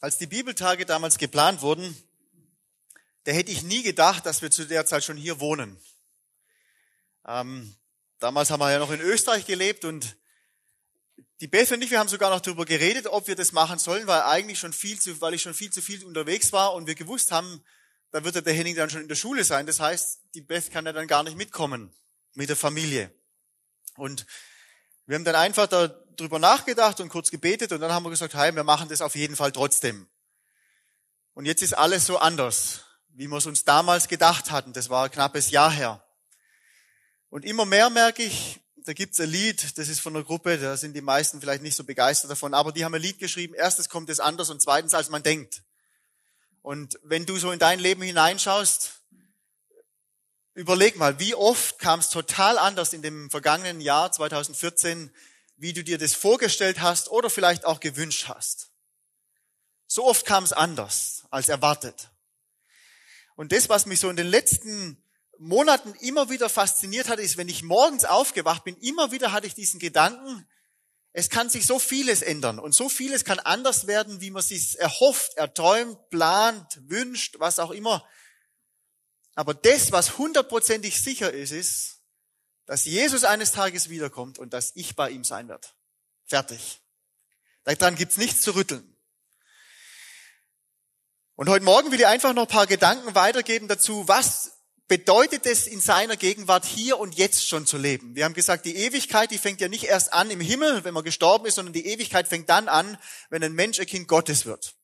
Als die Bibeltage damals geplant wurden, da hätte ich nie gedacht, dass wir zu der Zeit schon hier wohnen. Ähm, damals haben wir ja noch in Österreich gelebt und die Beth und ich, wir haben sogar noch darüber geredet, ob wir das machen sollen, weil eigentlich schon viel zu, weil ich schon viel zu viel unterwegs war und wir gewusst haben, da wird der Henning dann schon in der Schule sein. Das heißt, die Beth kann ja dann gar nicht mitkommen mit der Familie. Und wir haben dann einfach darüber nachgedacht und kurz gebetet und dann haben wir gesagt, hey, wir machen das auf jeden Fall trotzdem. Und jetzt ist alles so anders, wie wir es uns damals gedacht hatten. Das war ein knappes Jahr her. Und immer mehr merke ich, da gibt's ein Lied, das ist von einer Gruppe, da sind die meisten vielleicht nicht so begeistert davon, aber die haben ein Lied geschrieben, erstens kommt es anders und zweitens, als man denkt. Und wenn du so in dein Leben hineinschaust, überleg mal, wie oft kam es total anders in dem vergangenen Jahr 2014, wie du dir das vorgestellt hast oder vielleicht auch gewünscht hast. So oft kam es anders als erwartet. Und das, was mich so in den letzten Monaten immer wieder fasziniert hat, ist, wenn ich morgens aufgewacht bin, immer wieder hatte ich diesen Gedanken, es kann sich so vieles ändern und so vieles kann anders werden, wie man sich erhofft, erträumt, plant, wünscht, was auch immer. Aber das, was hundertprozentig sicher ist, ist, dass Jesus eines Tages wiederkommt und dass ich bei ihm sein werde. Fertig. Daran gibt's nichts zu rütteln. Und heute Morgen will ich einfach noch ein paar Gedanken weitergeben dazu, was bedeutet es in seiner Gegenwart hier und jetzt schon zu leben. Wir haben gesagt, die Ewigkeit, die fängt ja nicht erst an im Himmel, wenn man gestorben ist, sondern die Ewigkeit fängt dann an, wenn ein Mensch ein Kind Gottes wird.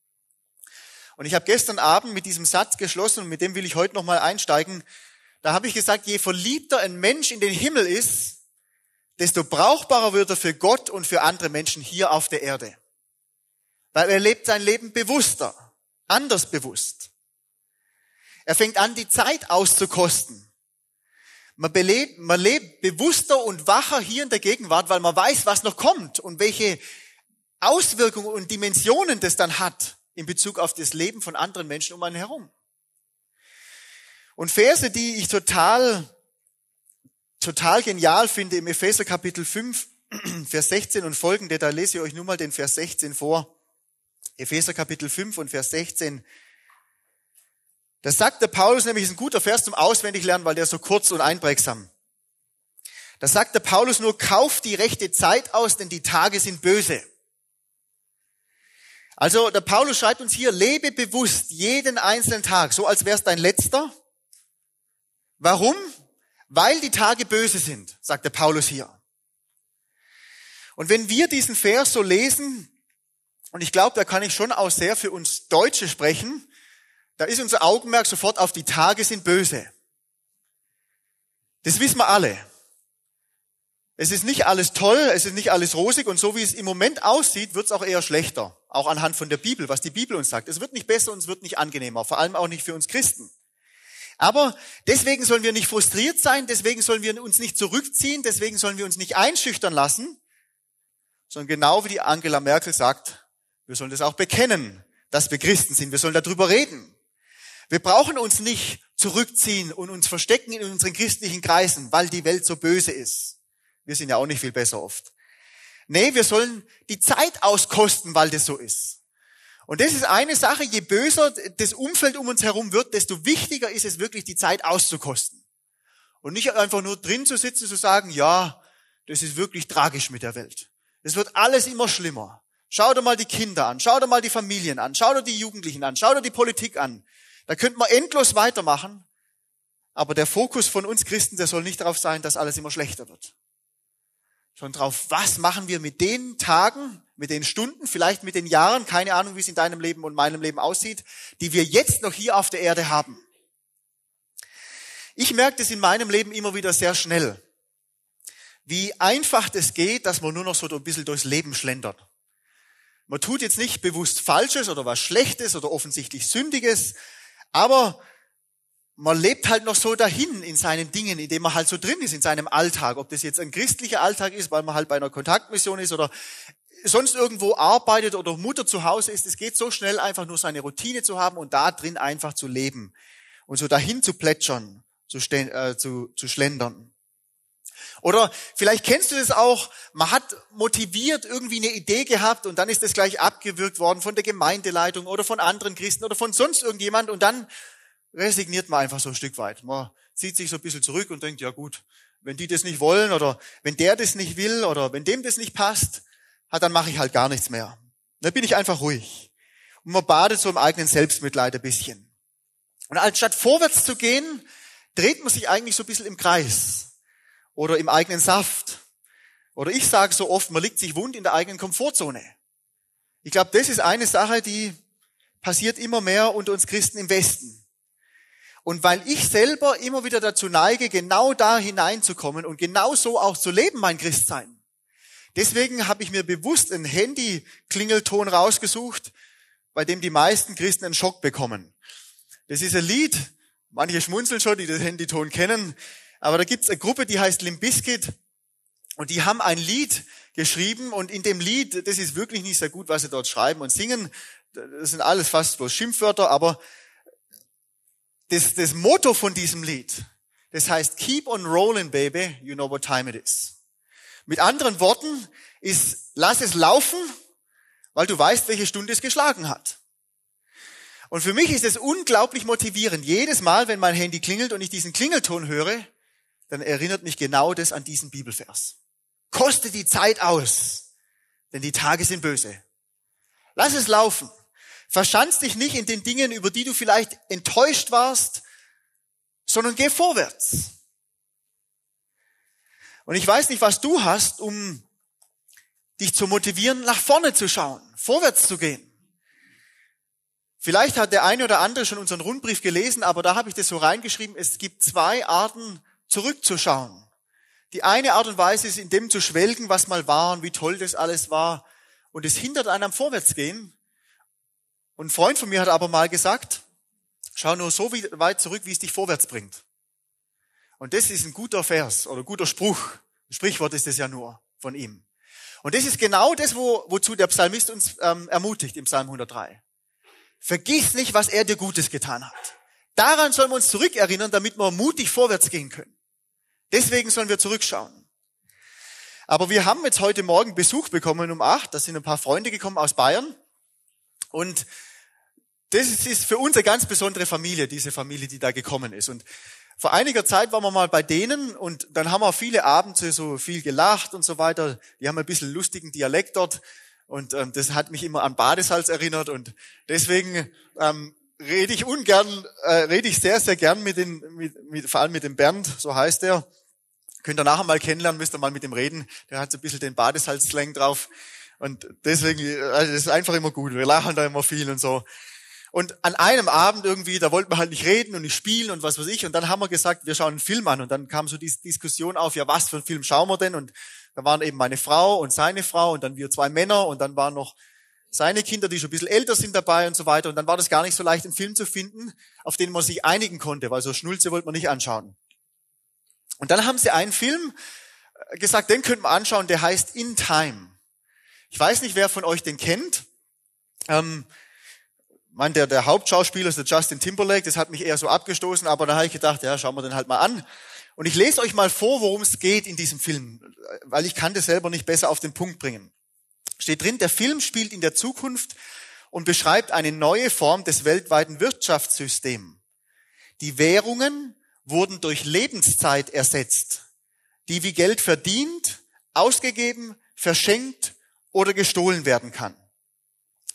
Und ich habe gestern Abend mit diesem Satz geschlossen und mit dem will ich heute nochmal einsteigen. Da habe ich gesagt, je verliebter ein Mensch in den Himmel ist, desto brauchbarer wird er für Gott und für andere Menschen hier auf der Erde. Weil er lebt sein Leben bewusster, anders bewusst. Er fängt an, die Zeit auszukosten. Man, belebt, man lebt bewusster und wacher hier in der Gegenwart, weil man weiß, was noch kommt und welche Auswirkungen und Dimensionen das dann hat in Bezug auf das Leben von anderen Menschen um einen herum. Und Verse, die ich total, total genial finde im Epheser Kapitel 5, Vers 16 und folgende, da lese ich euch nur mal den Vers 16 vor. Epheser Kapitel 5 und Vers 16. Das sagt der Paulus nämlich, ist ein guter Vers zum Auswendiglernen, weil der ist so kurz und einprägsam. Da sagt der Paulus nur, kauf die rechte Zeit aus, denn die Tage sind böse. Also der Paulus schreibt uns hier, lebe bewusst jeden einzelnen Tag, so als wär's dein letzter. Warum? Weil die Tage böse sind, sagt der Paulus hier. Und wenn wir diesen Vers so lesen, und ich glaube, da kann ich schon auch sehr für uns Deutsche sprechen, da ist unser Augenmerk sofort auf die Tage sind böse. Das wissen wir alle. Es ist nicht alles toll, es ist nicht alles rosig und so wie es im Moment aussieht, wird es auch eher schlechter. Auch anhand von der Bibel, was die Bibel uns sagt. Es wird nicht besser und es wird nicht angenehmer, vor allem auch nicht für uns Christen. Aber deswegen sollen wir nicht frustriert sein, deswegen sollen wir uns nicht zurückziehen, deswegen sollen wir uns nicht einschüchtern lassen, sondern genau wie die Angela Merkel sagt, wir sollen das auch bekennen, dass wir Christen sind. Wir sollen darüber reden. Wir brauchen uns nicht zurückziehen und uns verstecken in unseren christlichen Kreisen, weil die Welt so böse ist. Wir sind ja auch nicht viel besser oft. Nee, wir sollen die Zeit auskosten, weil das so ist. Und das ist eine Sache, je böser das Umfeld um uns herum wird, desto wichtiger ist es wirklich, die Zeit auszukosten. Und nicht einfach nur drin zu sitzen, zu sagen, ja, das ist wirklich tragisch mit der Welt. Es wird alles immer schlimmer. Schau dir mal die Kinder an, schau dir mal die Familien an, schau dir die Jugendlichen an, schau dir die Politik an. Da könnte man endlos weitermachen, aber der Fokus von uns Christen, der soll nicht darauf sein, dass alles immer schlechter wird. Sondern darauf, was machen wir mit den Tagen, mit den Stunden, vielleicht mit den Jahren, keine Ahnung, wie es in deinem Leben und meinem Leben aussieht, die wir jetzt noch hier auf der Erde haben. Ich merke das in meinem Leben immer wieder sehr schnell, wie einfach das geht, dass man nur noch so ein bisschen durchs Leben schlendert. Man tut jetzt nicht bewusst Falsches oder was Schlechtes oder offensichtlich Sündiges, aber man lebt halt noch so dahin in seinen Dingen, in dem man halt so drin ist, in seinem Alltag. Ob das jetzt ein christlicher Alltag ist, weil man halt bei einer Kontaktmission ist oder sonst irgendwo arbeitet oder Mutter zu Hause ist. Es geht so schnell, einfach nur seine Routine zu haben und da drin einfach zu leben und so dahin zu plätschern, zu, äh, zu, zu schlendern. Oder vielleicht kennst du das auch, man hat motiviert irgendwie eine Idee gehabt und dann ist das gleich abgewürgt worden von der Gemeindeleitung oder von anderen Christen oder von sonst irgendjemand und dann resigniert man einfach so ein Stück weit. Man zieht sich so ein bisschen zurück und denkt, ja gut, wenn die das nicht wollen oder wenn der das nicht will oder wenn dem das nicht passt, dann mache ich halt gar nichts mehr. Dann bin ich einfach ruhig. Und man badet so im eigenen Selbstmitleid ein bisschen. Und anstatt vorwärts zu gehen, dreht man sich eigentlich so ein bisschen im Kreis oder im eigenen Saft. Oder ich sage so oft, man liegt sich wund in der eigenen Komfortzone. Ich glaube, das ist eine Sache, die passiert immer mehr unter uns Christen im Westen. Und weil ich selber immer wieder dazu neige, genau da hineinzukommen und genau so auch zu leben, mein Christsein. Deswegen habe ich mir bewusst einen Handy-Klingelton rausgesucht, bei dem die meisten Christen einen Schock bekommen. Das ist ein Lied, manche schmunzeln schon, die den Handyton kennen. Aber da gibt's eine Gruppe, die heißt Limbiskit und die haben ein Lied geschrieben und in dem Lied, das ist wirklich nicht sehr gut, was sie dort schreiben und singen. Das sind alles fast bloß Schimpfwörter, aber das, das Motto von diesem Lied, das heißt Keep on rolling, baby, you know what time it is. Mit anderen Worten ist, lass es laufen, weil du weißt, welche Stunde es geschlagen hat. Und für mich ist es unglaublich motivierend. Jedes Mal, wenn mein Handy klingelt und ich diesen Klingelton höre, dann erinnert mich genau das an diesen Bibelvers. Koste die Zeit aus, denn die Tage sind böse. Lass es laufen. Verschanz dich nicht in den Dingen, über die du vielleicht enttäuscht warst, sondern geh vorwärts. Und ich weiß nicht, was du hast, um dich zu motivieren, nach vorne zu schauen, vorwärts zu gehen. Vielleicht hat der eine oder andere schon unseren Rundbrief gelesen, aber da habe ich das so reingeschrieben, es gibt zwei Arten zurückzuschauen. Die eine Art und Weise ist, in dem zu schwelgen, was mal war und wie toll das alles war. Und es hindert einen am Vorwärtsgehen. Und ein Freund von mir hat aber mal gesagt, schau nur so weit zurück, wie es dich vorwärts bringt. Und das ist ein guter Vers oder guter Spruch. Ein Sprichwort ist es ja nur von ihm. Und das ist genau das, wo, wozu der Psalmist uns ähm, ermutigt im Psalm 103. Vergiss nicht, was er dir Gutes getan hat. Daran sollen wir uns zurückerinnern, damit wir mutig vorwärts gehen können. Deswegen sollen wir zurückschauen. Aber wir haben jetzt heute Morgen Besuch bekommen um acht. Da sind ein paar Freunde gekommen aus Bayern. Und das ist für uns eine ganz besondere Familie, diese Familie, die da gekommen ist. Und vor einiger Zeit waren wir mal bei denen und dann haben wir viele Abende so viel gelacht und so weiter. Die haben ein bisschen lustigen Dialekt dort und ähm, das hat mich immer an Badesalz erinnert und deswegen ähm, rede ich ungern, äh, rede ich sehr, sehr gern mit den, mit, mit, vor allem mit dem Bernd, so heißt er. Könnt ihr nachher mal kennenlernen, müsst ihr mal mit dem reden. Der hat so ein bisschen den Badesalz-Slang drauf. Und deswegen, also das ist einfach immer gut. Wir lachen da immer viel und so. Und an einem Abend irgendwie, da wollten wir halt nicht reden und nicht spielen und was weiß ich. Und dann haben wir gesagt, wir schauen einen Film an. Und dann kam so die Diskussion auf, ja, was für einen Film schauen wir denn? Und da waren eben meine Frau und seine Frau und dann wir zwei Männer und dann waren noch seine Kinder, die schon ein bisschen älter sind dabei und so weiter. Und dann war das gar nicht so leicht, einen Film zu finden, auf den man sich einigen konnte, weil so Schnulze wollte man nicht anschauen. Und dann haben sie einen Film äh, gesagt, den könnten wir anschauen, der heißt In Time. Ich weiß nicht, wer von euch den kennt. Ähm, mein, der, der Hauptschauspieler ist der Justin Timberlake, das hat mich eher so abgestoßen, aber da habe ich gedacht, ja, schauen wir den halt mal an. Und ich lese euch mal vor, worum es geht in diesem Film, weil ich kann das selber nicht besser auf den Punkt bringen steht drin, der Film spielt in der Zukunft und beschreibt eine neue Form des weltweiten Wirtschaftssystems. Die Währungen wurden durch Lebenszeit ersetzt, die wie Geld verdient, ausgegeben, verschenkt oder gestohlen werden kann.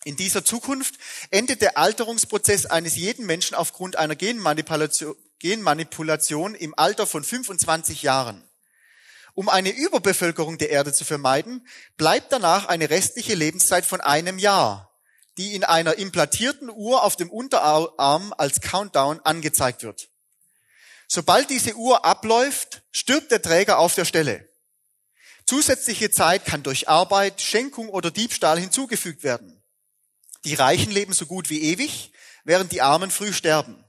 In dieser Zukunft endet der Alterungsprozess eines jeden Menschen aufgrund einer Genmanipulation, Genmanipulation im Alter von 25 Jahren. Um eine Überbevölkerung der Erde zu vermeiden, bleibt danach eine restliche Lebenszeit von einem Jahr, die in einer implantierten Uhr auf dem Unterarm als Countdown angezeigt wird. Sobald diese Uhr abläuft, stirbt der Träger auf der Stelle. Zusätzliche Zeit kann durch Arbeit, Schenkung oder Diebstahl hinzugefügt werden. Die Reichen leben so gut wie ewig, während die Armen früh sterben.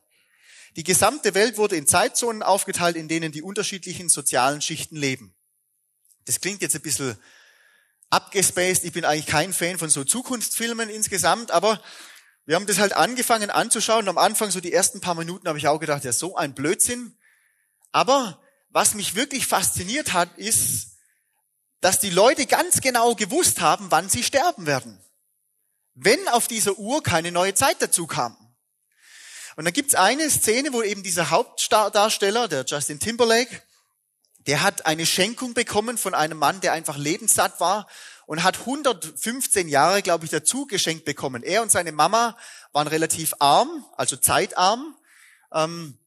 Die gesamte Welt wurde in Zeitzonen aufgeteilt, in denen die unterschiedlichen sozialen Schichten leben. Das klingt jetzt ein bisschen abgespaced. Ich bin eigentlich kein Fan von so Zukunftsfilmen insgesamt, aber wir haben das halt angefangen anzuschauen. Am Anfang, so die ersten paar Minuten, habe ich auch gedacht, ja, so ein Blödsinn. Aber was mich wirklich fasziniert hat, ist, dass die Leute ganz genau gewusst haben, wann sie sterben werden. Wenn auf dieser Uhr keine neue Zeit dazu kam. Und dann gibt's eine Szene, wo eben dieser Hauptdarsteller, der Justin Timberlake, der hat eine Schenkung bekommen von einem Mann, der einfach lebenssatt war und hat 115 Jahre, glaube ich, dazu geschenkt bekommen. Er und seine Mama waren relativ arm, also zeitarm. Ähm,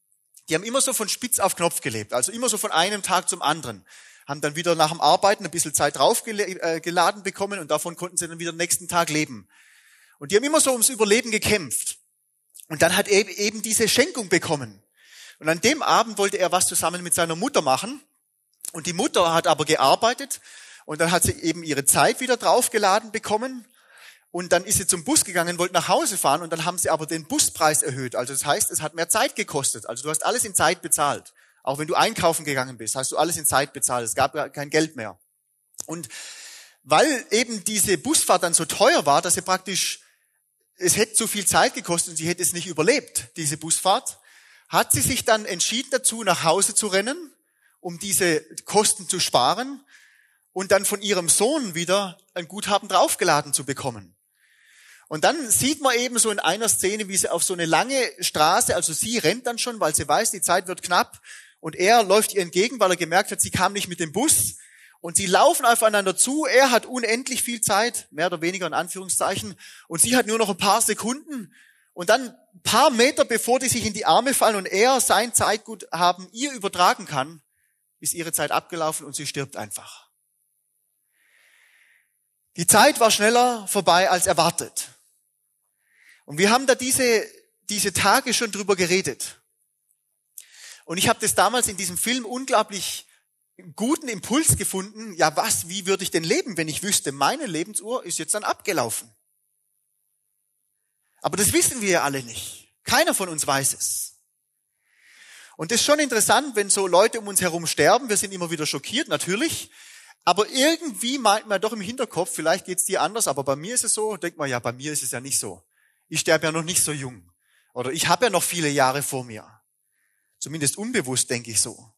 die haben immer so von Spitz auf Knopf gelebt, also immer so von einem Tag zum anderen. Haben dann wieder nach dem Arbeiten ein bisschen Zeit draufgeladen äh, bekommen und davon konnten sie dann wieder nächsten Tag leben. Und die haben immer so ums Überleben gekämpft. Und dann hat er eben diese Schenkung bekommen. Und an dem Abend wollte er was zusammen mit seiner Mutter machen. Und die Mutter hat aber gearbeitet und dann hat sie eben ihre Zeit wieder draufgeladen bekommen. Und dann ist sie zum Bus gegangen, wollte nach Hause fahren und dann haben sie aber den Buspreis erhöht. Also das heißt, es hat mehr Zeit gekostet. Also du hast alles in Zeit bezahlt. Auch wenn du einkaufen gegangen bist, hast du alles in Zeit bezahlt. Es gab kein Geld mehr. Und weil eben diese Busfahrt dann so teuer war, dass sie praktisch, es hätte zu viel Zeit gekostet und sie hätte es nicht überlebt, diese Busfahrt, hat sie sich dann entschieden dazu, nach Hause zu rennen um diese Kosten zu sparen und dann von ihrem Sohn wieder ein Guthaben draufgeladen zu bekommen. Und dann sieht man eben so in einer Szene, wie sie auf so eine lange Straße, also sie rennt dann schon, weil sie weiß, die Zeit wird knapp, und er läuft ihr entgegen, weil er gemerkt hat, sie kam nicht mit dem Bus, und sie laufen aufeinander zu, er hat unendlich viel Zeit, mehr oder weniger in Anführungszeichen, und sie hat nur noch ein paar Sekunden, und dann ein paar Meter bevor die sich in die Arme fallen und er sein Zeitguthaben ihr übertragen kann, ist ihre Zeit abgelaufen und sie stirbt einfach. Die Zeit war schneller vorbei als erwartet. Und wir haben da diese, diese Tage schon drüber geredet. Und ich habe das damals in diesem Film unglaublich guten Impuls gefunden. Ja, was, wie würde ich denn leben, wenn ich wüsste, meine Lebensuhr ist jetzt dann abgelaufen? Aber das wissen wir ja alle nicht. Keiner von uns weiß es. Und das ist schon interessant, wenn so Leute um uns herum sterben. Wir sind immer wieder schockiert, natürlich. Aber irgendwie meint man doch im Hinterkopf, vielleicht geht's dir anders, aber bei mir ist es so, denkt man, ja, bei mir ist es ja nicht so. Ich sterbe ja noch nicht so jung. Oder ich habe ja noch viele Jahre vor mir. Zumindest unbewusst denke ich so.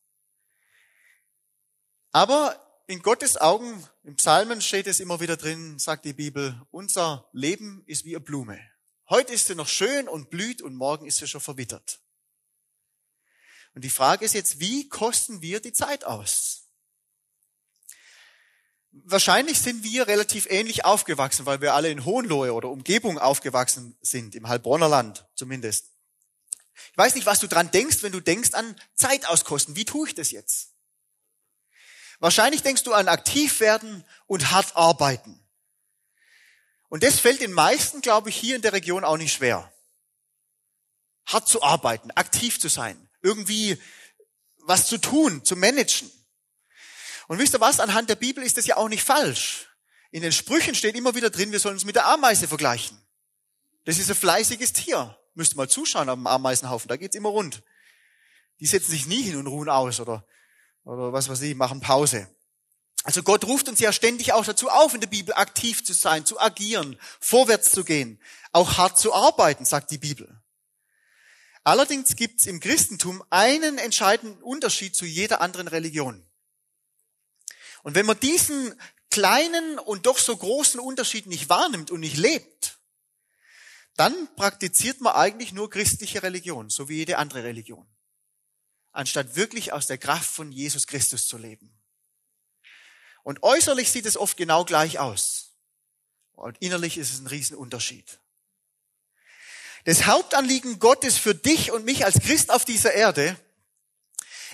Aber in Gottes Augen, im Psalmen steht es immer wieder drin, sagt die Bibel, unser Leben ist wie eine Blume. Heute ist sie noch schön und blüht und morgen ist sie schon verwittert. Und die Frage ist jetzt, wie kosten wir die Zeit aus? Wahrscheinlich sind wir relativ ähnlich aufgewachsen, weil wir alle in Hohenlohe oder Umgebung aufgewachsen sind, im Heilbronner Land zumindest. Ich weiß nicht, was du dran denkst, wenn du denkst an Zeit auskosten. Wie tue ich das jetzt? Wahrscheinlich denkst du an aktiv werden und hart arbeiten. Und das fällt den meisten, glaube ich, hier in der Region auch nicht schwer. Hart zu arbeiten, aktiv zu sein irgendwie was zu tun, zu managen. Und wisst ihr was? Anhand der Bibel ist das ja auch nicht falsch. In den Sprüchen steht immer wieder drin, wir sollen uns mit der Ameise vergleichen. Das ist ein fleißiges Tier. Müsst ihr mal zuschauen am Ameisenhaufen, da geht's immer rund. Die setzen sich nie hin und ruhen aus oder, oder was weiß ich, machen Pause. Also Gott ruft uns ja ständig auch dazu auf, in der Bibel aktiv zu sein, zu agieren, vorwärts zu gehen, auch hart zu arbeiten, sagt die Bibel. Allerdings gibt es im Christentum einen entscheidenden Unterschied zu jeder anderen Religion. Und wenn man diesen kleinen und doch so großen Unterschied nicht wahrnimmt und nicht lebt, dann praktiziert man eigentlich nur christliche Religion, so wie jede andere Religion, anstatt wirklich aus der Kraft von Jesus Christus zu leben. Und äußerlich sieht es oft genau gleich aus. Und innerlich ist es ein Riesenunterschied. Das Hauptanliegen Gottes für dich und mich als Christ auf dieser Erde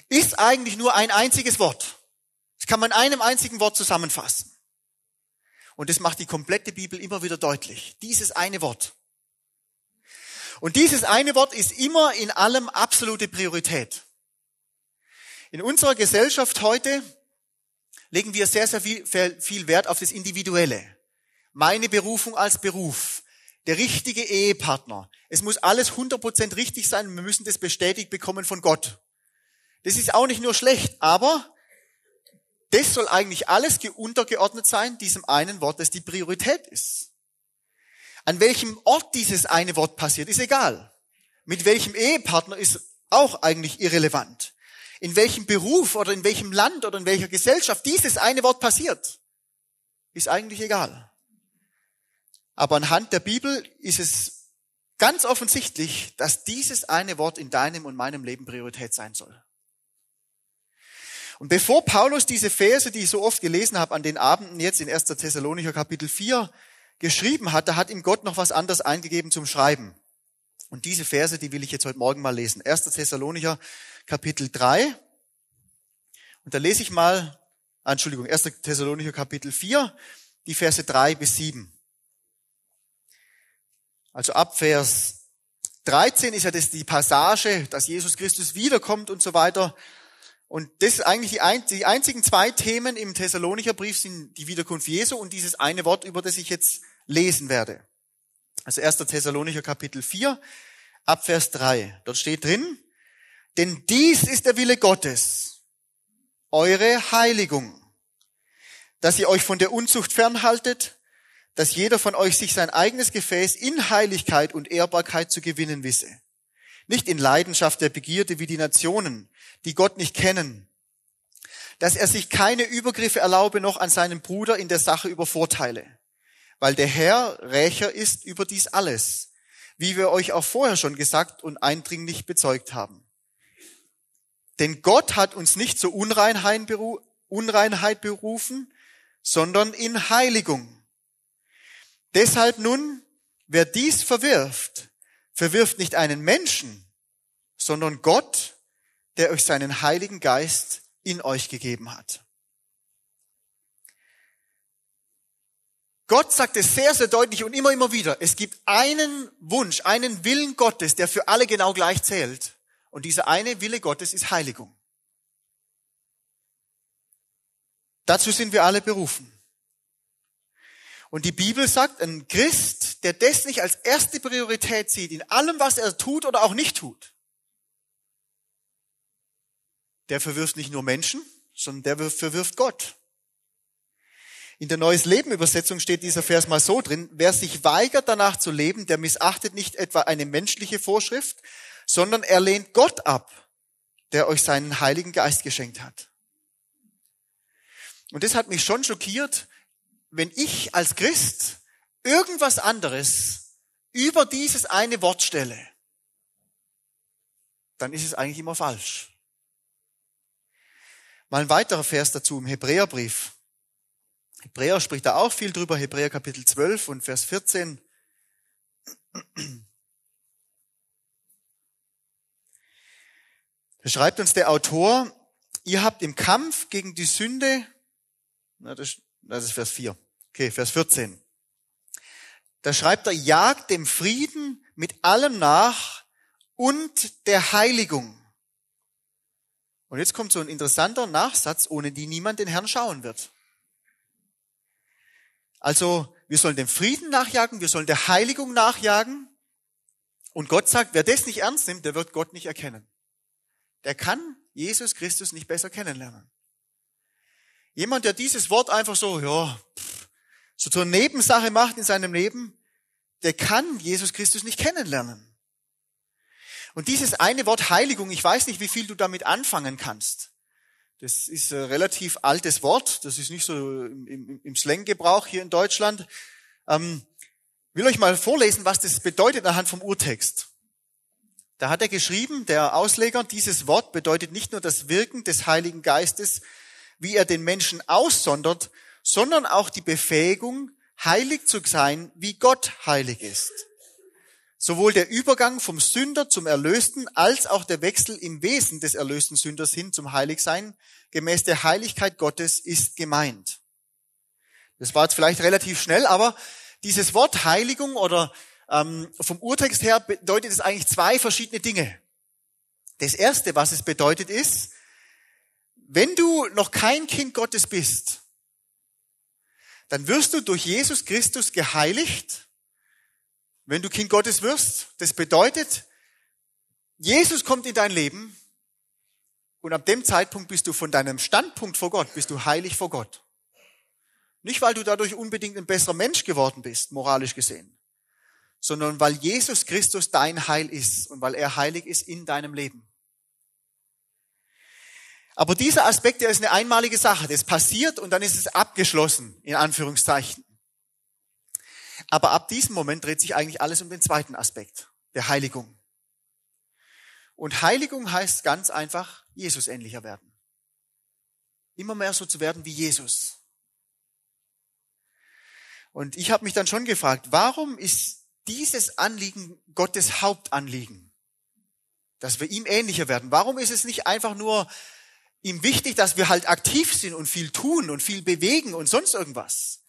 ist eigentlich nur ein einziges Wort. Das kann man in einem einzigen Wort zusammenfassen. Und das macht die komplette Bibel immer wieder deutlich. Dieses eine Wort. Und dieses eine Wort ist immer in allem absolute Priorität. In unserer Gesellschaft heute legen wir sehr, sehr viel, viel Wert auf das Individuelle. Meine Berufung als Beruf, der richtige Ehepartner. Es muss alles 100% richtig sein. Wir müssen das bestätigt bekommen von Gott. Das ist auch nicht nur schlecht, aber das soll eigentlich alles untergeordnet sein, diesem einen Wort, das die Priorität ist. An welchem Ort dieses eine Wort passiert, ist egal. Mit welchem Ehepartner ist auch eigentlich irrelevant. In welchem Beruf oder in welchem Land oder in welcher Gesellschaft dieses eine Wort passiert, ist eigentlich egal. Aber anhand der Bibel ist es ganz offensichtlich, dass dieses eine Wort in deinem und meinem Leben Priorität sein soll. Und bevor Paulus diese Verse, die ich so oft gelesen habe an den Abenden jetzt in 1. Thessalonicher Kapitel 4 geschrieben hat, da hat ihm Gott noch was anderes eingegeben zum Schreiben. Und diese Verse, die will ich jetzt heute Morgen mal lesen. 1. Thessalonicher Kapitel 3. Und da lese ich mal, ah, Entschuldigung, 1. Thessalonicher Kapitel 4, die Verse 3 bis 7. Also ab Vers 13 ist ja das die Passage, dass Jesus Christus wiederkommt und so weiter. Und das ist eigentlich die, ein, die einzigen zwei Themen im Thessalonicher Brief sind die Wiederkunft Jesu und dieses eine Wort, über das ich jetzt lesen werde. Also 1. Thessalonicher Kapitel 4, ab Vers 3. Dort steht drin, denn dies ist der Wille Gottes, eure Heiligung, dass ihr euch von der Unzucht fernhaltet, dass jeder von euch sich sein eigenes Gefäß in Heiligkeit und Ehrbarkeit zu gewinnen wisse. Nicht in Leidenschaft der Begierde wie die Nationen, die Gott nicht kennen, dass er sich keine Übergriffe erlaube noch an seinem Bruder in der Sache übervorteile, weil der Herr Rächer ist über dies alles, wie wir euch auch vorher schon gesagt und eindringlich bezeugt haben. Denn Gott hat uns nicht zur Unreinheit berufen, sondern in Heiligung. Deshalb nun, wer dies verwirft, verwirft nicht einen Menschen, sondern Gott, der euch seinen Heiligen Geist in euch gegeben hat. Gott sagt es sehr, sehr deutlich und immer, immer wieder. Es gibt einen Wunsch, einen Willen Gottes, der für alle genau gleich zählt. Und dieser eine Wille Gottes ist Heiligung. Dazu sind wir alle berufen. Und die Bibel sagt, ein Christ, der das nicht als erste Priorität sieht, in allem, was er tut oder auch nicht tut, der verwirft nicht nur Menschen, sondern der verwirft Gott. In der Neues Leben Übersetzung steht dieser Vers mal so drin, wer sich weigert danach zu leben, der missachtet nicht etwa eine menschliche Vorschrift, sondern er lehnt Gott ab, der euch seinen Heiligen Geist geschenkt hat. Und das hat mich schon schockiert, wenn ich als Christ irgendwas anderes über dieses eine Wort stelle, dann ist es eigentlich immer falsch. Mal ein weiterer Vers dazu im Hebräerbrief. Hebräer spricht da auch viel drüber, Hebräer Kapitel 12 und Vers 14. Da schreibt uns der Autor, ihr habt im Kampf gegen die Sünde, na, das, das ist Vers 4, okay, Vers 14. Da schreibt er, jagt dem Frieden mit allem nach und der Heiligung und jetzt kommt so ein interessanter Nachsatz, ohne die niemand den Herrn schauen wird. Also, wir sollen dem Frieden nachjagen, wir sollen der Heiligung nachjagen. Und Gott sagt, wer das nicht ernst nimmt, der wird Gott nicht erkennen. Der kann Jesus Christus nicht besser kennenlernen. Jemand, der dieses Wort einfach so, ja, so zur Nebensache macht in seinem Leben, der kann Jesus Christus nicht kennenlernen. Und dieses eine Wort Heiligung, ich weiß nicht, wie viel du damit anfangen kannst. Das ist ein relativ altes Wort, das ist nicht so im, im Slang-Gebrauch hier in Deutschland. Ähm, will euch mal vorlesen, was das bedeutet anhand vom Urtext. Da hat er geschrieben, der Ausleger, dieses Wort bedeutet nicht nur das Wirken des Heiligen Geistes, wie er den Menschen aussondert, sondern auch die Befähigung, heilig zu sein, wie Gott heilig ist. Sowohl der Übergang vom Sünder zum Erlösten als auch der Wechsel im Wesen des erlösten Sünders hin zum Heiligsein gemäß der Heiligkeit Gottes ist gemeint. Das war jetzt vielleicht relativ schnell, aber dieses Wort Heiligung oder ähm, vom Urtext her bedeutet es eigentlich zwei verschiedene Dinge. Das erste, was es bedeutet, ist, wenn du noch kein Kind Gottes bist, dann wirst du durch Jesus Christus geheiligt wenn du Kind Gottes wirst. Das bedeutet, Jesus kommt in dein Leben und ab dem Zeitpunkt bist du von deinem Standpunkt vor Gott, bist du heilig vor Gott. Nicht, weil du dadurch unbedingt ein besserer Mensch geworden bist, moralisch gesehen, sondern weil Jesus Christus dein Heil ist und weil er heilig ist in deinem Leben. Aber dieser Aspekt, der ist eine einmalige Sache. Das passiert und dann ist es abgeschlossen, in Anführungszeichen. Aber ab diesem Moment dreht sich eigentlich alles um den zweiten Aspekt, der Heiligung. Und Heiligung heißt ganz einfach, Jesus ähnlicher werden. Immer mehr so zu werden wie Jesus. Und ich habe mich dann schon gefragt, warum ist dieses Anliegen Gottes Hauptanliegen? Dass wir ihm ähnlicher werden. Warum ist es nicht einfach nur ihm wichtig, dass wir halt aktiv sind und viel tun und viel bewegen und sonst irgendwas?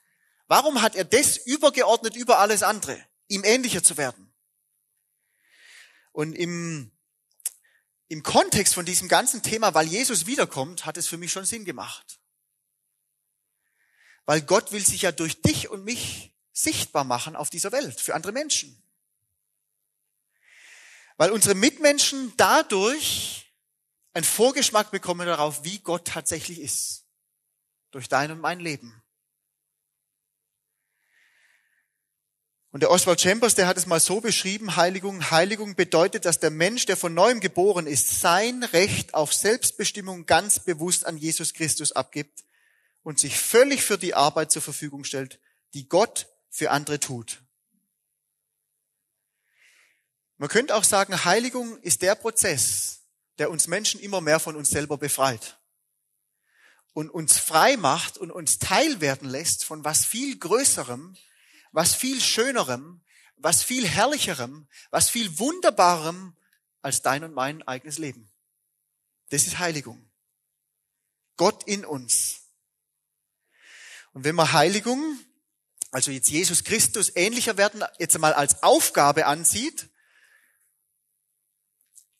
Warum hat er das übergeordnet über alles andere, ihm ähnlicher zu werden? Und im, im Kontext von diesem ganzen Thema, weil Jesus wiederkommt, hat es für mich schon Sinn gemacht. Weil Gott will sich ja durch dich und mich sichtbar machen auf dieser Welt, für andere Menschen. Weil unsere Mitmenschen dadurch einen Vorgeschmack bekommen darauf, wie Gott tatsächlich ist. Durch dein und mein Leben. Und der Oswald Chambers, der hat es mal so beschrieben, Heiligung. Heiligung bedeutet, dass der Mensch, der von neuem geboren ist, sein Recht auf Selbstbestimmung ganz bewusst an Jesus Christus abgibt und sich völlig für die Arbeit zur Verfügung stellt, die Gott für andere tut. Man könnte auch sagen, Heiligung ist der Prozess, der uns Menschen immer mehr von uns selber befreit und uns frei macht und uns teilwerden lässt von was viel Größerem, was viel Schönerem, was viel Herrlicherem, was viel Wunderbarem als dein und mein eigenes Leben. Das ist Heiligung. Gott in uns. Und wenn man Heiligung, also jetzt Jesus Christus ähnlicher werden, jetzt einmal als Aufgabe ansieht,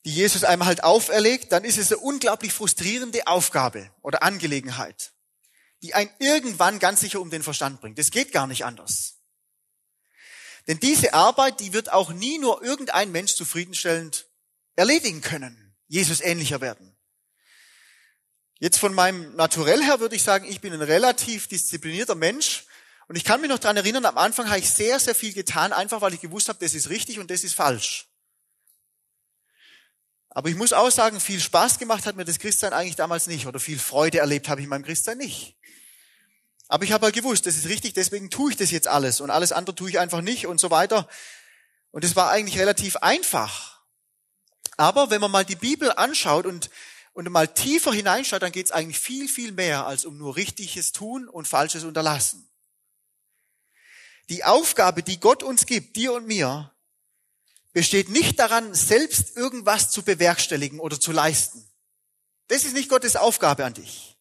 die Jesus einmal halt auferlegt, dann ist es eine unglaublich frustrierende Aufgabe oder Angelegenheit, die einen irgendwann ganz sicher um den Verstand bringt. Das geht gar nicht anders. Denn diese Arbeit, die wird auch nie nur irgendein Mensch zufriedenstellend erledigen können. Jesus ähnlicher werden. Jetzt von meinem Naturell her würde ich sagen, ich bin ein relativ disziplinierter Mensch. Und ich kann mich noch dran erinnern, am Anfang habe ich sehr, sehr viel getan, einfach weil ich gewusst habe, das ist richtig und das ist falsch. Aber ich muss auch sagen, viel Spaß gemacht hat mir das Christsein eigentlich damals nicht oder viel Freude erlebt habe ich in meinem Christsein nicht. Aber ich habe halt gewusst, das ist richtig, deswegen tue ich das jetzt alles und alles andere tue ich einfach nicht und so weiter. Und es war eigentlich relativ einfach. Aber wenn man mal die Bibel anschaut und, und mal tiefer hineinschaut, dann geht es eigentlich viel, viel mehr als um nur richtiges Tun und falsches Unterlassen. Die Aufgabe, die Gott uns gibt, dir und mir, besteht nicht daran, selbst irgendwas zu bewerkstelligen oder zu leisten. Das ist nicht Gottes Aufgabe an dich.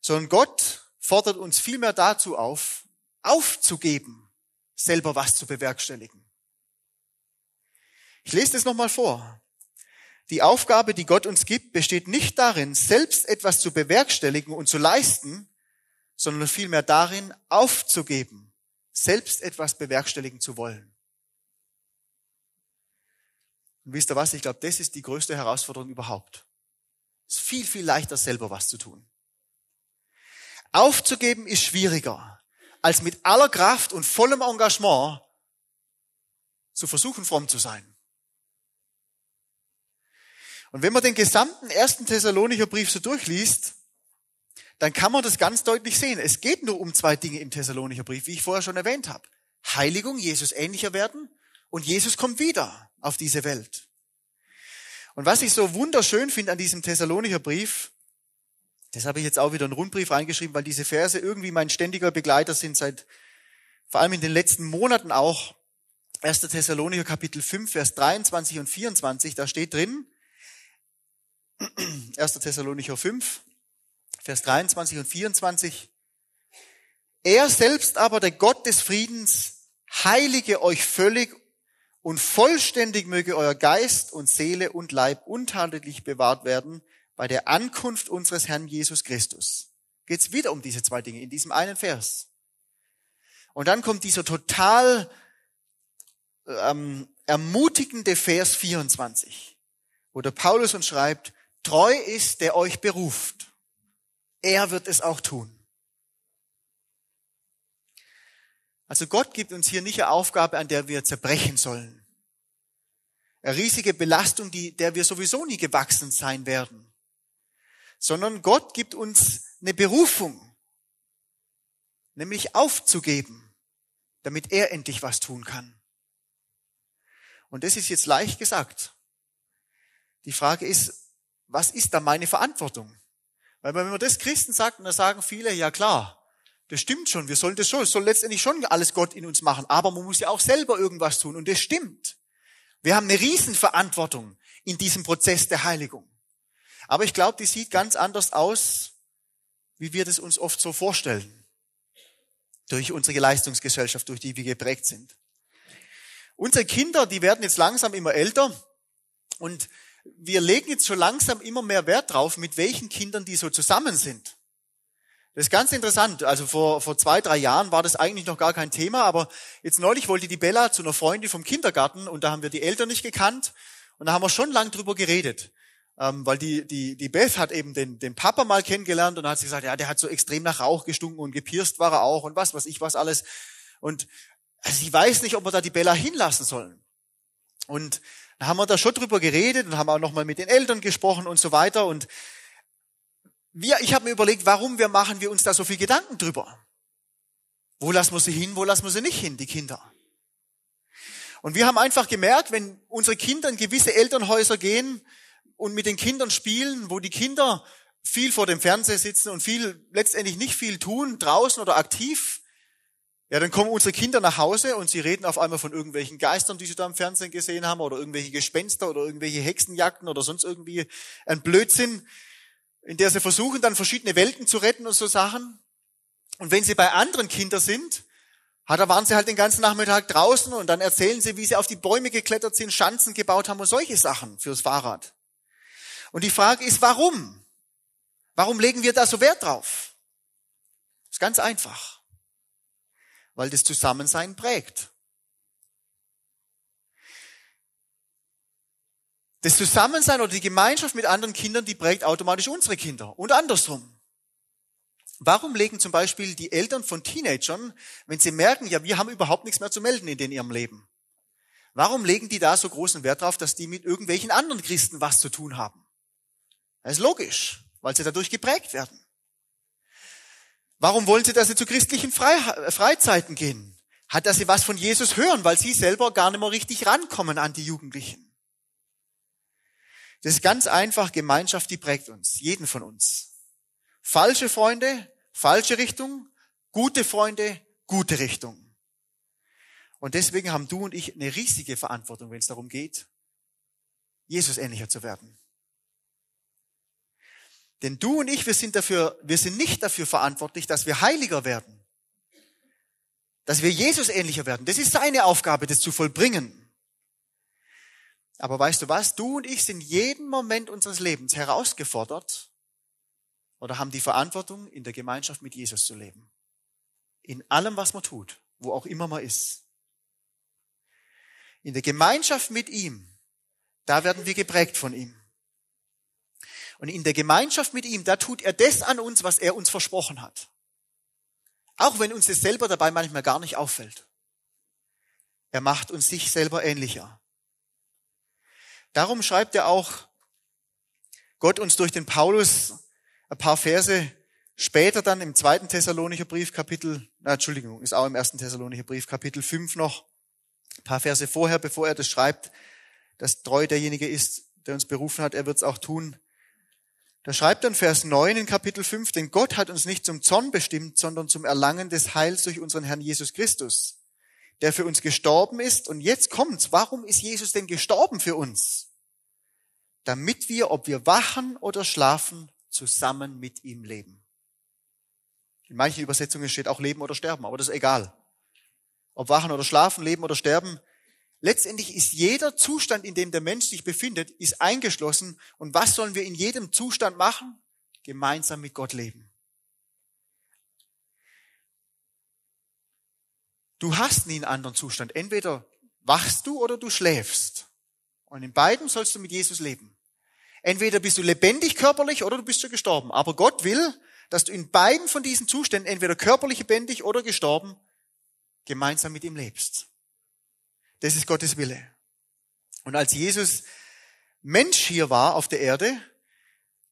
Sondern Gott fordert uns vielmehr dazu auf, aufzugeben, selber was zu bewerkstelligen. Ich lese das nochmal vor. Die Aufgabe, die Gott uns gibt, besteht nicht darin, selbst etwas zu bewerkstelligen und zu leisten, sondern vielmehr darin, aufzugeben, selbst etwas bewerkstelligen zu wollen. Und wisst ihr was? Ich glaube, das ist die größte Herausforderung überhaupt. Es ist viel, viel leichter, selber was zu tun. Aufzugeben ist schwieriger, als mit aller Kraft und vollem Engagement zu versuchen, fromm zu sein. Und wenn man den gesamten ersten Thessalonicher Brief so durchliest, dann kann man das ganz deutlich sehen. Es geht nur um zwei Dinge im Thessalonicher Brief, wie ich vorher schon erwähnt habe. Heiligung, Jesus ähnlicher werden und Jesus kommt wieder auf diese Welt. Und was ich so wunderschön finde an diesem Thessalonicher Brief, das habe ich jetzt auch wieder einen Rundbrief reingeschrieben, weil diese Verse irgendwie mein ständiger Begleiter sind seit, vor allem in den letzten Monaten auch. 1. Thessalonicher Kapitel 5, Vers 23 und 24, da steht drin, 1. Thessalonicher 5, Vers 23 und 24, er selbst aber, der Gott des Friedens, heilige euch völlig und vollständig möge euer Geist und Seele und Leib untadelig bewahrt werden bei der Ankunft unseres Herrn Jesus Christus geht es wieder um diese zwei Dinge in diesem einen Vers. Und dann kommt dieser total ähm, ermutigende Vers 24, wo der Paulus uns schreibt, treu ist, der euch beruft. Er wird es auch tun. Also Gott gibt uns hier nicht eine Aufgabe, an der wir zerbrechen sollen. Eine riesige Belastung, die, der wir sowieso nie gewachsen sein werden sondern Gott gibt uns eine Berufung, nämlich aufzugeben, damit er endlich was tun kann. Und das ist jetzt leicht gesagt. Die Frage ist, was ist da meine Verantwortung? Weil wenn man das Christen sagt, dann sagen viele, ja klar, das stimmt schon, wir sollen das schon, es soll letztendlich schon alles Gott in uns machen, aber man muss ja auch selber irgendwas tun und das stimmt. Wir haben eine Riesenverantwortung in diesem Prozess der Heiligung. Aber ich glaube, die sieht ganz anders aus, wie wir das uns oft so vorstellen. Durch unsere Leistungsgesellschaft, durch die wir geprägt sind. Unsere Kinder, die werden jetzt langsam immer älter und wir legen jetzt schon langsam immer mehr Wert drauf, mit welchen Kindern die so zusammen sind. Das ist ganz interessant. Also vor, vor zwei, drei Jahren war das eigentlich noch gar kein Thema, aber jetzt neulich wollte die Bella zu einer Freundin vom Kindergarten und da haben wir die Eltern nicht gekannt und da haben wir schon lang drüber geredet. Ähm, weil die, die, die Beth hat eben den, den Papa mal kennengelernt und da hat sie gesagt, ja, der hat so extrem nach Rauch gestunken und gepierst war er auch und was, was ich was alles. Und also weiß nicht, ob wir da die Bella hinlassen sollen. Und da haben wir da schon drüber geredet und haben auch nochmal mit den Eltern gesprochen und so weiter. Und wir, ich habe mir überlegt, warum wir machen wir uns da so viel Gedanken drüber? Wo lassen wir sie hin, wo lassen wir sie nicht hin, die Kinder? Und wir haben einfach gemerkt, wenn unsere Kinder in gewisse Elternhäuser gehen und mit den Kindern spielen, wo die Kinder viel vor dem Fernseher sitzen und viel, letztendlich nicht viel tun, draußen oder aktiv, ja, dann kommen unsere Kinder nach Hause und sie reden auf einmal von irgendwelchen Geistern, die sie da im Fernsehen gesehen haben, oder irgendwelche Gespenster oder irgendwelche Hexenjagden oder sonst irgendwie ein Blödsinn, in der sie versuchen, dann verschiedene Welten zu retten und so Sachen. Und wenn sie bei anderen Kindern sind, da waren sie halt den ganzen Nachmittag draußen und dann erzählen sie, wie sie auf die Bäume geklettert sind, Schanzen gebaut haben und solche Sachen fürs Fahrrad. Und die Frage ist, warum? Warum legen wir da so Wert drauf? Das ist ganz einfach. Weil das Zusammensein prägt. Das Zusammensein oder die Gemeinschaft mit anderen Kindern, die prägt automatisch unsere Kinder und andersrum. Warum legen zum Beispiel die Eltern von Teenagern, wenn sie merken, ja, wir haben überhaupt nichts mehr zu melden in ihrem Leben, warum legen die da so großen Wert drauf, dass die mit irgendwelchen anderen Christen was zu tun haben? Das ist logisch, weil sie dadurch geprägt werden. Warum wollen sie, dass sie zu christlichen Freizeiten gehen? Hat, dass sie was von Jesus hören, weil sie selber gar nicht mehr richtig rankommen an die Jugendlichen. Das ist ganz einfach, Gemeinschaft, die prägt uns, jeden von uns. Falsche Freunde, falsche Richtung, gute Freunde, gute Richtung. Und deswegen haben du und ich eine riesige Verantwortung, wenn es darum geht, Jesus ähnlicher zu werden. Denn du und ich, wir sind dafür, wir sind nicht dafür verantwortlich, dass wir heiliger werden. Dass wir Jesus ähnlicher werden. Das ist seine Aufgabe, das zu vollbringen. Aber weißt du was? Du und ich sind jeden Moment unseres Lebens herausgefordert oder haben die Verantwortung, in der Gemeinschaft mit Jesus zu leben. In allem, was man tut, wo auch immer man ist. In der Gemeinschaft mit ihm, da werden wir geprägt von ihm. Und in der Gemeinschaft mit ihm, da tut er das an uns, was er uns versprochen hat. Auch wenn uns das selber dabei manchmal gar nicht auffällt. Er macht uns sich selber ähnlicher. Darum schreibt er auch Gott uns durch den Paulus ein paar Verse später dann im zweiten Thessalonicher Brief Kapitel, na, Entschuldigung, ist auch im ersten Thessalonicher Brief Kapitel 5 noch, ein paar Verse vorher, bevor er das schreibt, dass treu derjenige ist, der uns berufen hat, er wird es auch tun. Da schreibt in Vers 9 in Kapitel 5, denn Gott hat uns nicht zum Zorn bestimmt, sondern zum Erlangen des Heils durch unseren Herrn Jesus Christus der für uns gestorben ist. Und jetzt kommt's. Warum ist Jesus denn gestorben für uns? Damit wir, ob wir wachen oder schlafen, zusammen mit ihm leben. In manchen Übersetzungen steht auch leben oder sterben, aber das ist egal. Ob wachen oder schlafen, leben oder sterben. Letztendlich ist jeder Zustand, in dem der Mensch sich befindet, ist eingeschlossen. Und was sollen wir in jedem Zustand machen? Gemeinsam mit Gott leben. Du hast nie einen anderen Zustand. Entweder wachst du oder du schläfst. Und in beiden sollst du mit Jesus leben. Entweder bist du lebendig körperlich oder du bist schon gestorben. Aber Gott will, dass du in beiden von diesen Zuständen, entweder körperlich lebendig oder gestorben, gemeinsam mit ihm lebst. Das ist Gottes Wille. Und als Jesus Mensch hier war auf der Erde,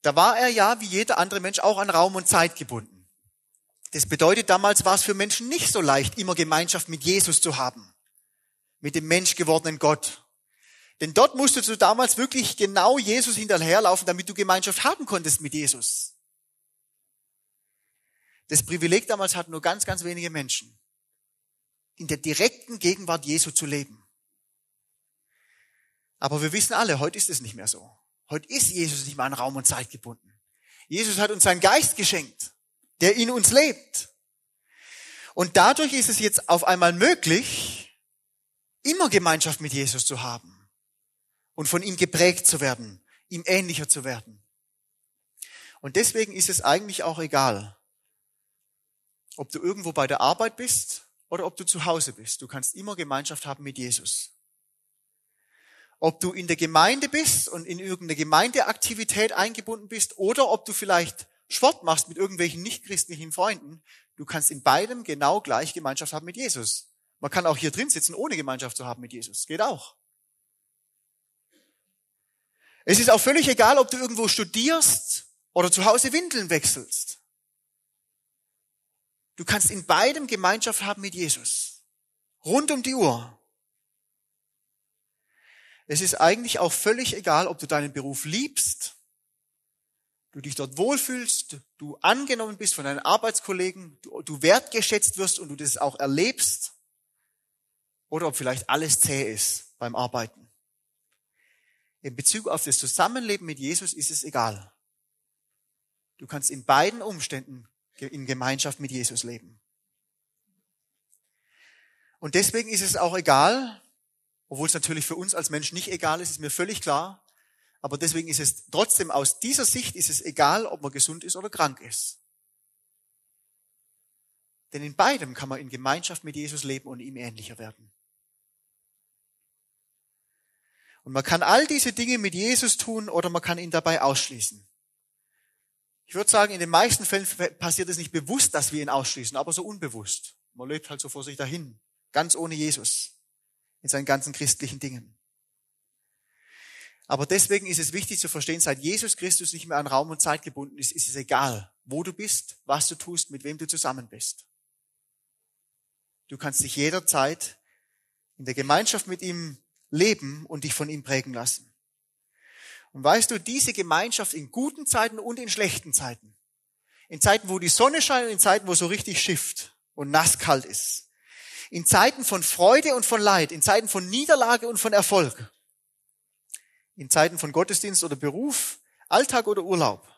da war er ja wie jeder andere Mensch auch an Raum und Zeit gebunden. Das bedeutet, damals war es für Menschen nicht so leicht, immer Gemeinschaft mit Jesus zu haben, mit dem Mensch gewordenen Gott. Denn dort musstest du damals wirklich genau Jesus hinterherlaufen, damit du Gemeinschaft haben konntest mit Jesus. Das Privileg damals hatten nur ganz, ganz wenige Menschen, in der direkten Gegenwart Jesu zu leben. Aber wir wissen alle, heute ist es nicht mehr so. Heute ist Jesus nicht mehr an Raum und Zeit gebunden. Jesus hat uns seinen Geist geschenkt, der in uns lebt. Und dadurch ist es jetzt auf einmal möglich, immer Gemeinschaft mit Jesus zu haben und von ihm geprägt zu werden, ihm ähnlicher zu werden. Und deswegen ist es eigentlich auch egal, ob du irgendwo bei der Arbeit bist oder ob du zu Hause bist. Du kannst immer Gemeinschaft haben mit Jesus. Ob du in der Gemeinde bist und in irgendeine Gemeindeaktivität eingebunden bist oder ob du vielleicht Sport machst mit irgendwelchen nichtchristlichen Freunden, du kannst in beidem genau gleich Gemeinschaft haben mit Jesus. Man kann auch hier drin sitzen, ohne Gemeinschaft zu haben mit Jesus. Geht auch. Es ist auch völlig egal, ob du irgendwo studierst oder zu Hause Windeln wechselst. Du kannst in beidem Gemeinschaft haben mit Jesus. Rund um die Uhr. Es ist eigentlich auch völlig egal, ob du deinen Beruf liebst, du dich dort wohlfühlst, du angenommen bist von deinen Arbeitskollegen, du, wertgeschätzt wirst und du das auch erlebst, oder ob vielleicht alles zäh ist beim Arbeiten. In Bezug auf das Zusammenleben mit Jesus ist es egal. Du kannst in beiden Umständen in Gemeinschaft mit Jesus leben. Und deswegen ist es auch egal, obwohl es natürlich für uns als Mensch nicht egal ist, ist mir völlig klar. Aber deswegen ist es trotzdem aus dieser Sicht ist es egal, ob man gesund ist oder krank ist. Denn in beidem kann man in Gemeinschaft mit Jesus leben und ihm ähnlicher werden. Und man kann all diese Dinge mit Jesus tun oder man kann ihn dabei ausschließen. Ich würde sagen, in den meisten Fällen passiert es nicht bewusst, dass wir ihn ausschließen, aber so unbewusst. Man lebt halt so vor sich dahin, ganz ohne Jesus in seinen ganzen christlichen Dingen. Aber deswegen ist es wichtig zu verstehen, seit Jesus Christus nicht mehr an Raum und Zeit gebunden ist, ist es egal, wo du bist, was du tust, mit wem du zusammen bist. Du kannst dich jederzeit in der Gemeinschaft mit ihm leben und dich von ihm prägen lassen. Und weißt du, diese Gemeinschaft in guten Zeiten und in schlechten Zeiten, in Zeiten, wo die Sonne scheint und in Zeiten, wo so richtig schifft und nasskalt ist, in Zeiten von Freude und von Leid, in Zeiten von Niederlage und von Erfolg, in Zeiten von Gottesdienst oder Beruf, Alltag oder Urlaub.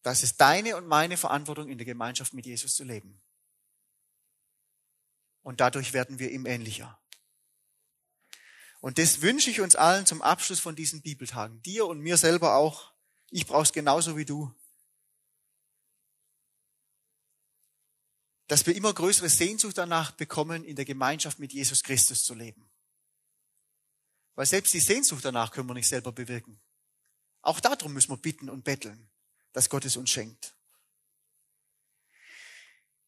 Das ist deine und meine Verantwortung, in der Gemeinschaft mit Jesus zu leben. Und dadurch werden wir ihm ähnlicher. Und das wünsche ich uns allen zum Abschluss von diesen Bibeltagen. Dir und mir selber auch. Ich brauche es genauso wie du. dass wir immer größere Sehnsucht danach bekommen, in der Gemeinschaft mit Jesus Christus zu leben. Weil selbst die Sehnsucht danach können wir nicht selber bewirken. Auch darum müssen wir bitten und betteln, dass Gott es uns schenkt.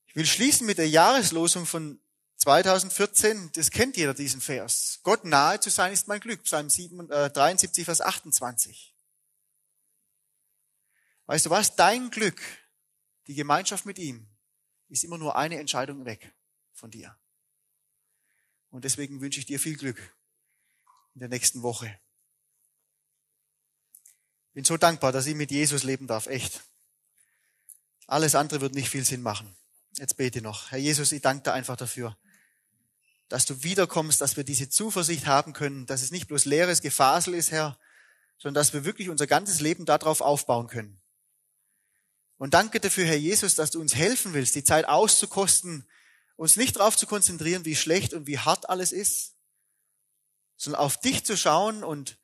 Ich will schließen mit der Jahreslosung von 2014. Das kennt jeder, diesen Vers. Gott nahe zu sein ist mein Glück. Psalm 7, äh, 73, Vers 28. Weißt du was? Dein Glück, die Gemeinschaft mit ihm, ist immer nur eine Entscheidung weg von dir. Und deswegen wünsche ich dir viel Glück in der nächsten Woche. Bin so dankbar, dass ich mit Jesus leben darf, echt. Alles andere wird nicht viel Sinn machen. Jetzt bete noch. Herr Jesus, ich danke dir einfach dafür, dass du wiederkommst, dass wir diese Zuversicht haben können, dass es nicht bloß leeres Gefasel ist, Herr, sondern dass wir wirklich unser ganzes Leben darauf aufbauen können. Und danke dafür, Herr Jesus, dass du uns helfen willst, die Zeit auszukosten, uns nicht darauf zu konzentrieren, wie schlecht und wie hart alles ist, sondern auf dich zu schauen und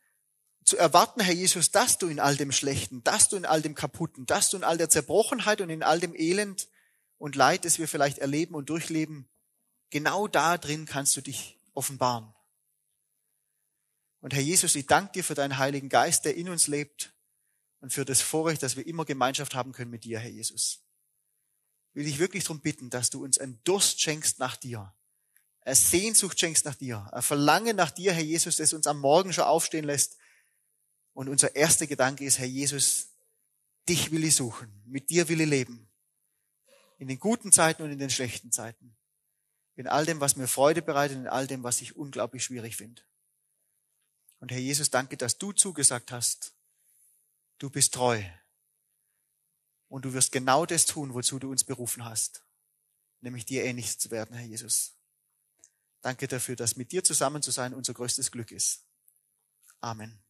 zu erwarten, Herr Jesus, dass du in all dem Schlechten, dass du in all dem Kaputten, dass du in all der Zerbrochenheit und in all dem Elend und Leid, das wir vielleicht erleben und durchleben, genau da drin kannst du dich offenbaren. Und Herr Jesus, ich danke dir für deinen Heiligen Geist, der in uns lebt und für das Vorrecht, dass wir immer Gemeinschaft haben können mit dir, Herr Jesus. Will ich wirklich darum bitten, dass du uns einen Durst schenkst nach dir, eine Sehnsucht schenkst nach dir, ein Verlangen nach dir, Herr Jesus, das uns am Morgen schon aufstehen lässt Und unser erster Gedanke ist, Herr Jesus, dich will ich suchen, mit dir will ich leben. In den guten Zeiten und in den schlechten Zeiten. In all dem, was mir Freude bereitet, in all dem, was ich unglaublich schwierig finde. Und Herr Jesus, danke, dass du zugesagt hast. Du bist treu. Und du wirst genau das tun, wozu du uns berufen hast. Nämlich dir ähnlich zu werden, Herr Jesus. Danke dafür, dass mit dir zusammen zu sein unser größtes Glück ist. Amen.